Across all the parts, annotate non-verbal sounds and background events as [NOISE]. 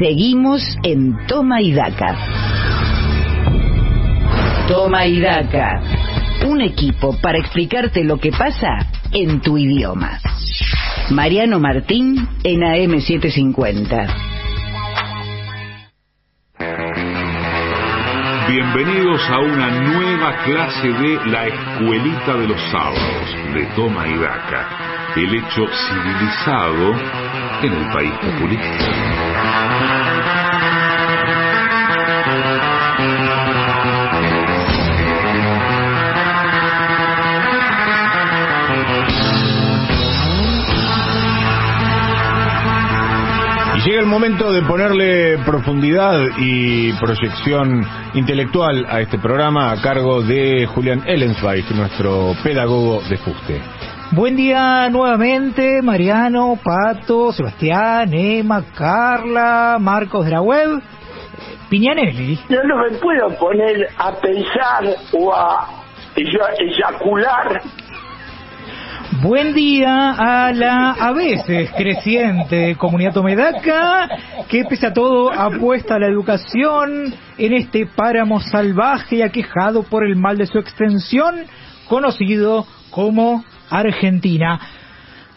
Seguimos en Toma y Daca. Toma y Daca. Un equipo para explicarte lo que pasa en tu idioma. Mariano Martín en AM750. Bienvenidos a una nueva clase de La Escuelita de los Sábados de Toma y Daca, el hecho civilizado en el país populista. Llega el momento de ponerle profundidad y proyección intelectual a este programa a cargo de Julián Ellensweig, nuestro pedagogo de fuste. Buen día nuevamente, Mariano, Pato, Sebastián, Emma, Carla, Marcos de la web, Piñanelli. Yo no me puedo poner a pensar o a eyacular Buen día a la a veces creciente comunidad tomedaca que pese a todo apuesta a la educación en este páramo salvaje y aquejado por el mal de su extensión conocido como Argentina.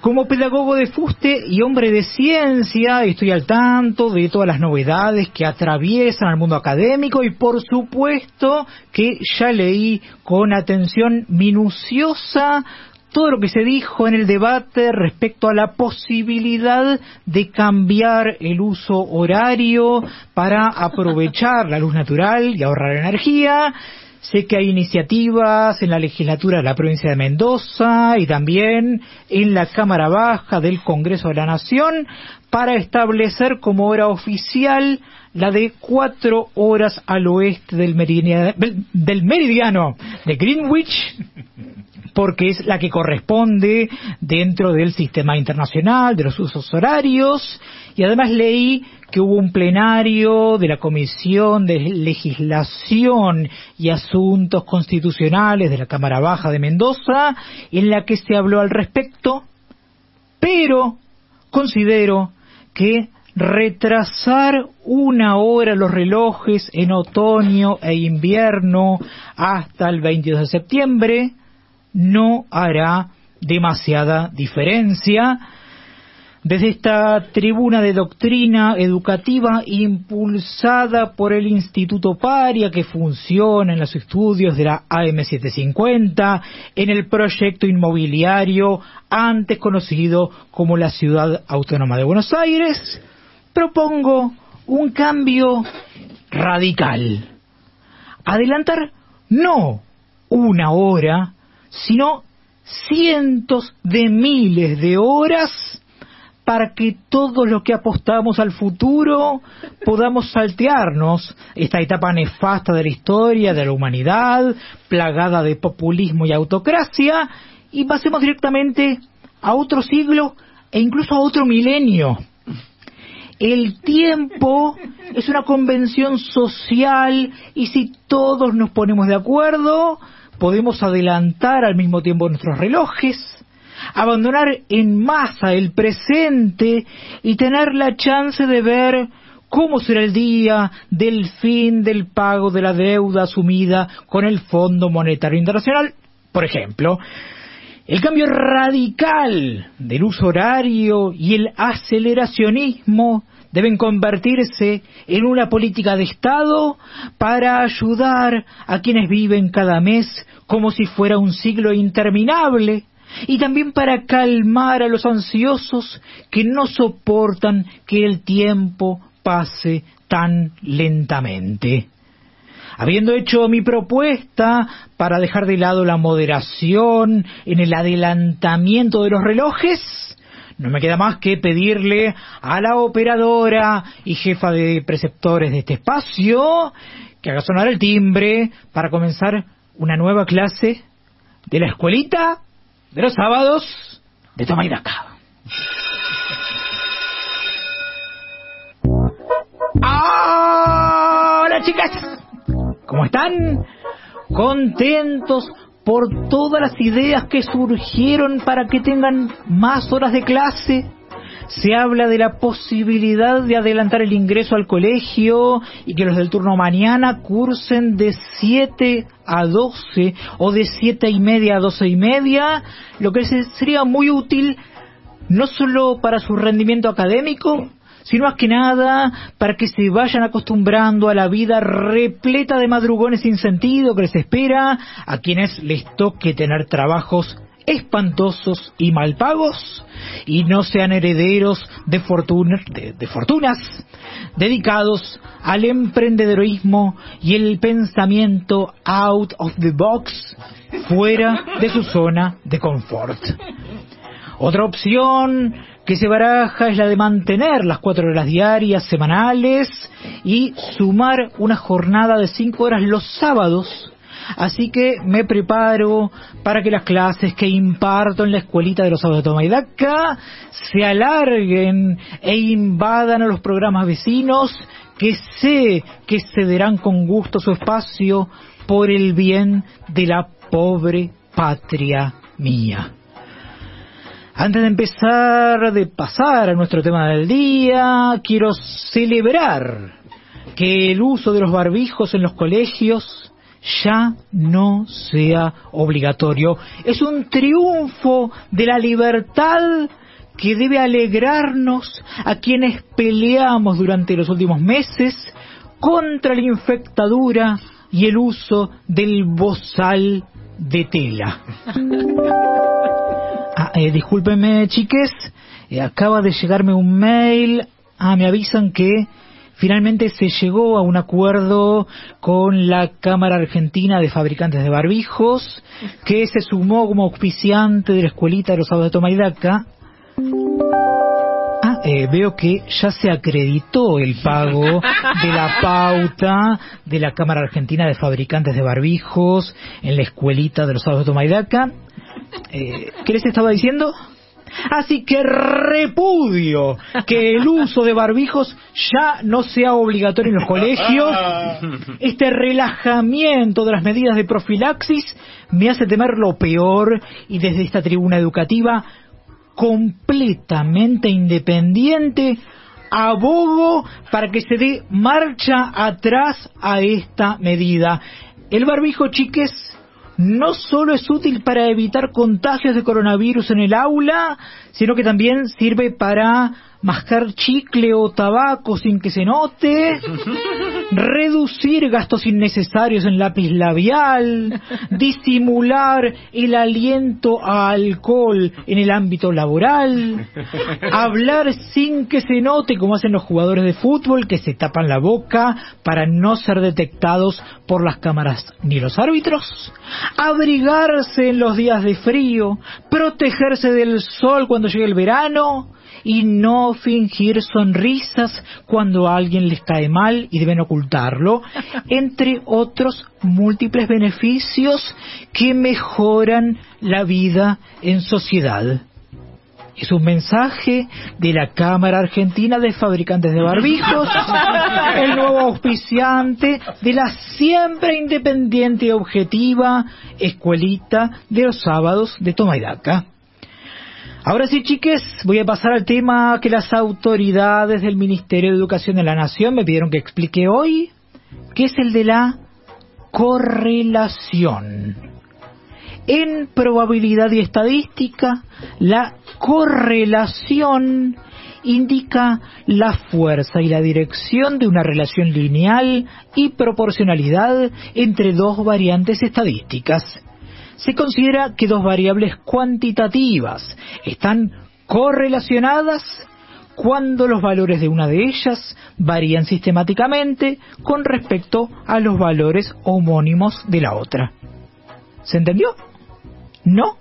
Como pedagogo de fuste y hombre de ciencia, estoy al tanto de todas las novedades que atraviesan al mundo académico y por supuesto que ya leí con atención minuciosa todo lo que se dijo en el debate respecto a la posibilidad de cambiar el uso horario para aprovechar la luz natural y ahorrar energía. Sé que hay iniciativas en la legislatura de la provincia de Mendoza y también en la Cámara Baja del Congreso de la Nación para establecer como hora oficial la de cuatro horas al oeste del meridiano, del meridiano de Greenwich [LAUGHS] porque es la que corresponde dentro del sistema internacional de los usos horarios. Y además leí que hubo un plenario de la Comisión de Legislación y Asuntos Constitucionales de la Cámara Baja de Mendoza en la que se habló al respecto, pero considero que retrasar una hora los relojes en otoño e invierno hasta el 22 de septiembre no hará demasiada diferencia. Desde esta tribuna de doctrina educativa impulsada por el Instituto Paria que funciona en los estudios de la AM750, en el proyecto inmobiliario antes conocido como la Ciudad Autónoma de Buenos Aires, propongo un cambio radical. Adelantar no una hora, sino cientos de miles de horas para que todos los que apostamos al futuro podamos saltearnos esta etapa nefasta de la historia, de la humanidad, plagada de populismo y autocracia, y pasemos directamente a otro siglo e incluso a otro milenio. El tiempo es una convención social y si todos nos ponemos de acuerdo, podemos adelantar al mismo tiempo nuestros relojes, abandonar en masa el presente y tener la chance de ver cómo será el día del fin del pago de la deuda asumida con el Fondo Monetario Internacional, por ejemplo. El cambio radical del uso horario y el aceleracionismo deben convertirse en una política de Estado para ayudar a quienes viven cada mes como si fuera un siglo interminable y también para calmar a los ansiosos que no soportan que el tiempo pase tan lentamente. Habiendo hecho mi propuesta para dejar de lado la moderación en el adelantamiento de los relojes, no me queda más que pedirle a la operadora y jefa de preceptores de este espacio que haga sonar el timbre para comenzar una nueva clase de la escuelita de los sábados de Toma Hola chicas, ¿cómo están? Contentos por todas las ideas que surgieron para que tengan más horas de clase, se habla de la posibilidad de adelantar el ingreso al colegio y que los del turno mañana cursen de 7 a 12 o de 7 y media a 12 y media, lo que sería muy útil no solo para su rendimiento académico, sino más que nada para que se vayan acostumbrando a la vida repleta de madrugones sin sentido que les espera a quienes les toque tener trabajos espantosos y mal pagos y no sean herederos de, de, fortunas dedicados al emprendedorismo y el pensamiento out of the box fuera de su zona de confort. Otra opción que se baraja es la de mantener las cuatro horas diarias semanales y sumar una jornada de cinco horas los sábados. Así que me preparo para que las clases que imparto en la escuelita de los sábados de Toma y Daca se alarguen e invadan a los programas vecinos que sé que cederán con gusto su espacio por el bien de la pobre patria mía. Antes de empezar, de pasar a nuestro tema del día, quiero celebrar que el uso de los barbijos en los colegios ya no sea obligatorio. Es un triunfo de la libertad que debe alegrarnos a quienes peleamos durante los últimos meses contra la infectadura y el uso del bozal de tela. [LAUGHS] Ah, eh, discúlpenme, chiques, eh, acaba de llegarme un mail. Ah, me avisan que finalmente se llegó a un acuerdo con la Cámara Argentina de Fabricantes de Barbijos, que se sumó como auspiciante de la escuelita de los sábados de Tomaidaca. Ah, eh, veo que ya se acreditó el pago de la pauta de la Cámara Argentina de Fabricantes de Barbijos en la escuelita de los sábados de Tomaidaca. Eh, ¿Qué les estaba diciendo? Así que repudio que el uso de barbijos ya no sea obligatorio en los colegios. [LAUGHS] Este relajamiento de las medidas de profilaxis me hace temer lo peor y desde esta tribuna educativa completamente independiente abogo para que se dé marcha atrás a esta medida. El barbijo, chiques, no solo es útil para evitar contagios de coronavirus en el aula, sino que también sirve para mascar chicle o tabaco sin que se note, [LAUGHS] reducir gastos innecesarios en lápiz labial, disimular el aliento a alcohol en el ámbito laboral, hablar sin que se note como hacen los jugadores de fútbol que se tapan la boca para no ser detectados por las cámaras ni los árbitros, abrigarse en los días de frío, protegerse del sol cuando llegue el verano, y no fingir sonrisas cuando a alguien les cae mal y deben ocultarlo, [LAUGHS] entre otros múltiples beneficios que mejoran la vida en sociedad. Es un mensaje de la Cámara Argentina de Fabricantes de Barbijos, [LAUGHS] el nuevo auspiciante de la siempre independiente y objetiva Escuelita de los Sábados de Tomaidaca. Ahora sí, chiques, voy a pasar al tema que las autoridades del Ministerio de Educación de la Nación me pidieron que explique hoy, que es el de la correlación. En probabilidad y estadística, la correlación indica la fuerza y la dirección de una relación lineal y proporcionalidad entre dos variantes estadísticas se considera que dos variables cuantitativas están correlacionadas cuando los valores de una de ellas varían sistemáticamente con respecto a los valores homónimos de la otra. ¿Se entendió? ¿No?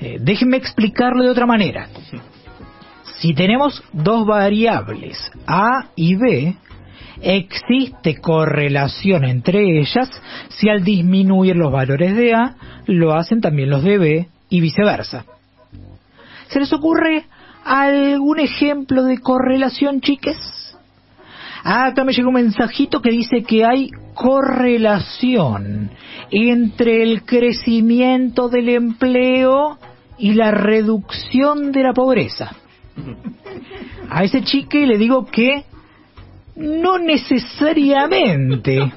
Eh, déjenme explicarlo de otra manera. Si tenemos dos variables A y B, existe correlación entre ellas si al disminuir los valores de A lo hacen también los de B y viceversa. ¿Se les ocurre algún ejemplo de correlación, chiques? acá me llegó un mensajito que dice que hay correlación entre el crecimiento del empleo y la reducción de la pobreza. [LAUGHS] A ese chique le digo que no necesariamente,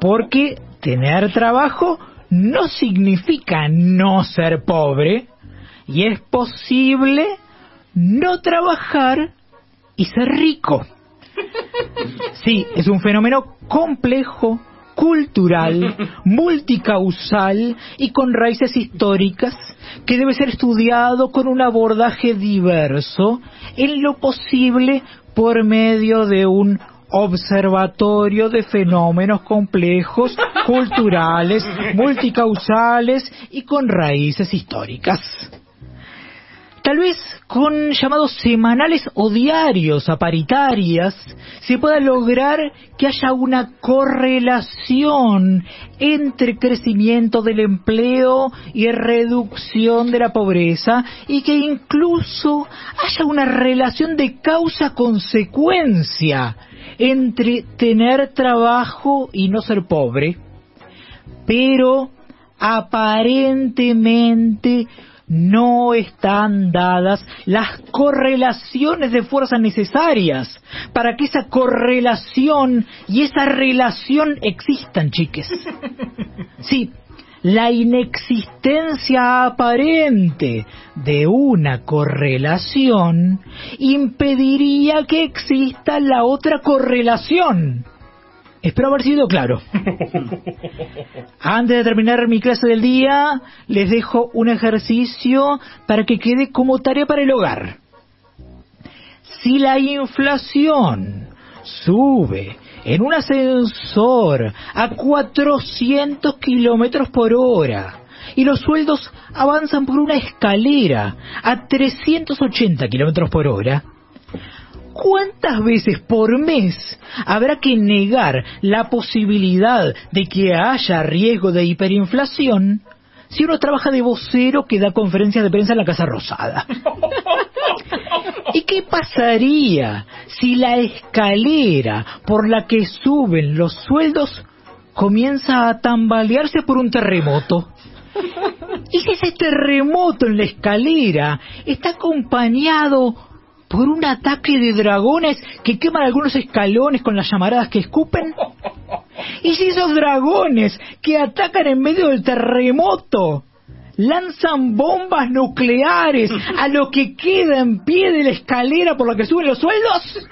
porque tener trabajo no significa no ser pobre y es posible no trabajar y ser rico. Sí, es un fenómeno complejo, cultural, multicausal y con raíces históricas que debe ser estudiado con un abordaje diverso en lo posible por medio de un observatorio de fenómenos complejos, [LAUGHS] culturales, multicausales y con raíces históricas. Tal vez con llamados semanales o diarios a paritarias se pueda lograr que haya una correlación entre crecimiento del empleo y reducción de la pobreza y que incluso haya una relación de causa-consecuencia entre tener trabajo y no ser pobre, pero aparentemente no están dadas las correlaciones de fuerza necesarias para que esa correlación y esa relación existan, chiques. [LAUGHS] Sí, la inexistencia aparente de una correlación impediría que exista la otra correlación. Espero haber sido claro. Antes de terminar mi clase del día, les dejo un ejercicio para que quede como tarea para el hogar. Si la inflación sube en un ascensor a 400 kilómetros por hora y los sueldos avanzan por una escalera a 380 kilómetros por hora, ¿cuántas veces por mes habrá que negar la posibilidad de que haya riesgo de hiperinflación si uno trabaja de vocero que da conferencias de prensa en la Casa Rosada? [LAUGHS] ¿Y qué pasaría si la escalera por la que suben los sueldos comienza a tambalearse por un terremoto? [LAUGHS] ¿Y si ese terremoto en la escalera está acompañado por un ataque de dragones que queman algunos escalones con las llamaradas que escupen? [LAUGHS] ¿Y si esos dragones que atacan en medio del terremoto lanzan bombas nucleares a lo que queda en pie de la escalera por la que suben los sueldos?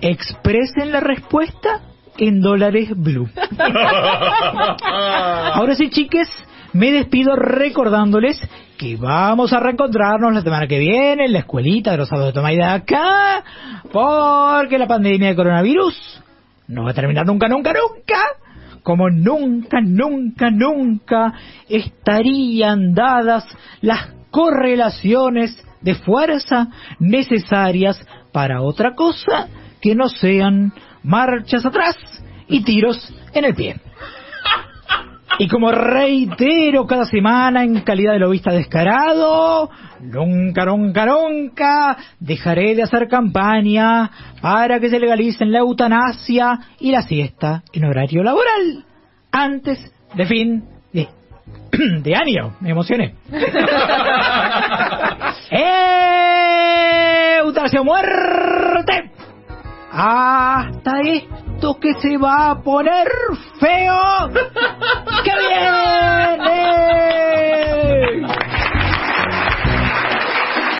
Expresen la respuesta en dólares blue. [LAUGHS] Ahora sí, chiques, me despido recordándoles que vamos a reencontrarnos la semana que viene en la escuelita de los sábados de Toma acá, porque la pandemia de coronavirus no va a terminar nunca, nunca, nunca, como nunca, nunca, nunca estarían dadas las correlaciones de fuerza necesarias para otra cosa que no sean marchas atrás y tiros en el pie. Y como reitero cada semana en calidad de lobista descarado, nunca, nunca, nunca dejaré de hacer campaña para que se legalicen la eutanasia y la siesta en horario laboral antes de fin de, [CLEARS THROAT] de año. Me emocioné. [LAUGHS] ¡Eutanasia muerte! Hasta que se va a poner feo. [LAUGHS] ¡Qué viene!